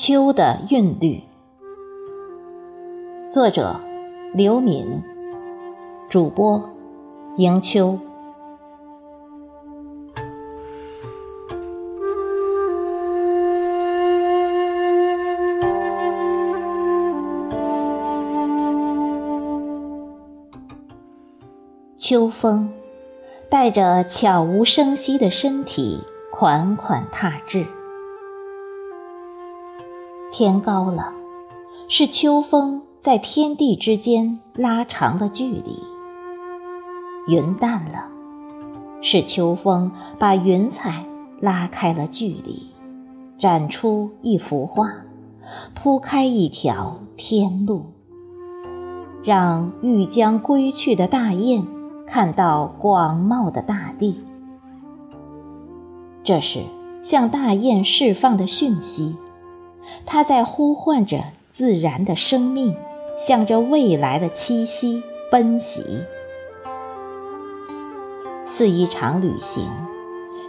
秋的韵律，作者刘敏，主播迎秋。秋风带着悄无声息的身体，款款踏至。天高了，是秋风在天地之间拉长了距离；云淡了，是秋风把云彩拉开了距离，展出一幅画，铺开一条天路，让欲将归去的大雁看到广袤的大地。这是向大雁释放的讯息。它在呼唤着自然的生命，向着未来的栖息奔袭，似一场旅行，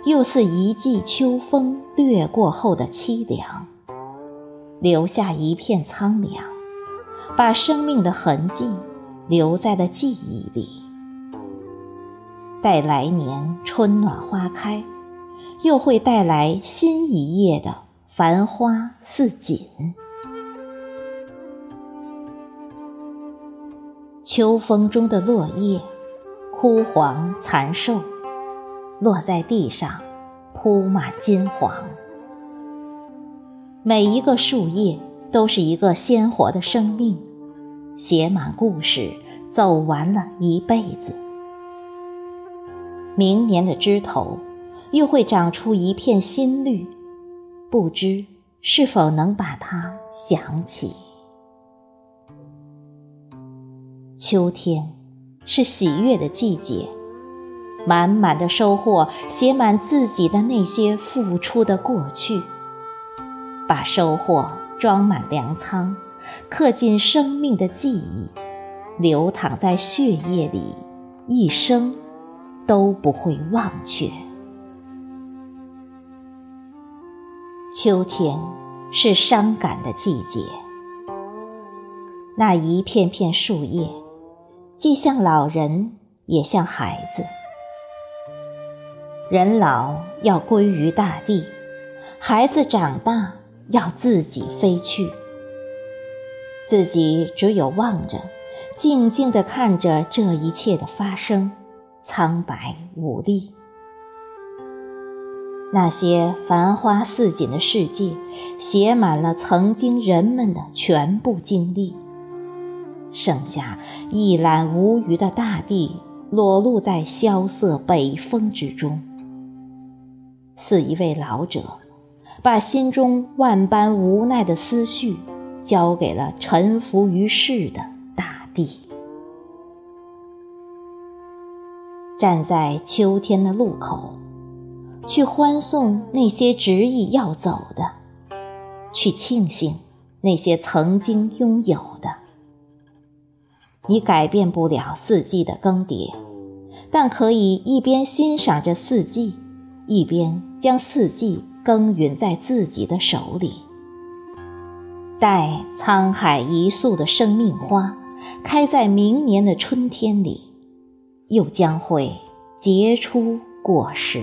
又似一季秋风掠过后的凄凉，留下一片苍凉，把生命的痕迹留在了记忆里。待来年春暖花开，又会带来新一页的。繁花似锦，秋风中的落叶枯黄残瘦，落在地上铺满金黄。每一个树叶都是一个鲜活的生命，写满故事，走完了一辈子。明年的枝头又会长出一片新绿。不知是否能把它想起？秋天是喜悦的季节，满满的收获写满自己的那些付出的过去，把收获装满粮仓，刻进生命的记忆，流淌在血液里，一生都不会忘却。秋天是伤感的季节，那一片片树叶，既像老人，也像孩子。人老要归于大地，孩子长大要自己飞去。自己只有望着，静静地看着这一切的发生，苍白无力。那些繁花似锦的世界，写满了曾经人们的全部经历。剩下一览无余的大地，裸露在萧瑟北风之中。似一位老者，把心中万般无奈的思绪，交给了沉浮于世的大地。站在秋天的路口。去欢送那些执意要走的，去庆幸那些曾经拥有的。你改变不了四季的更迭，但可以一边欣赏着四季，一边将四季耕耘在自己的手里。待沧海一粟的生命花开在明年的春天里，又将会结出果实。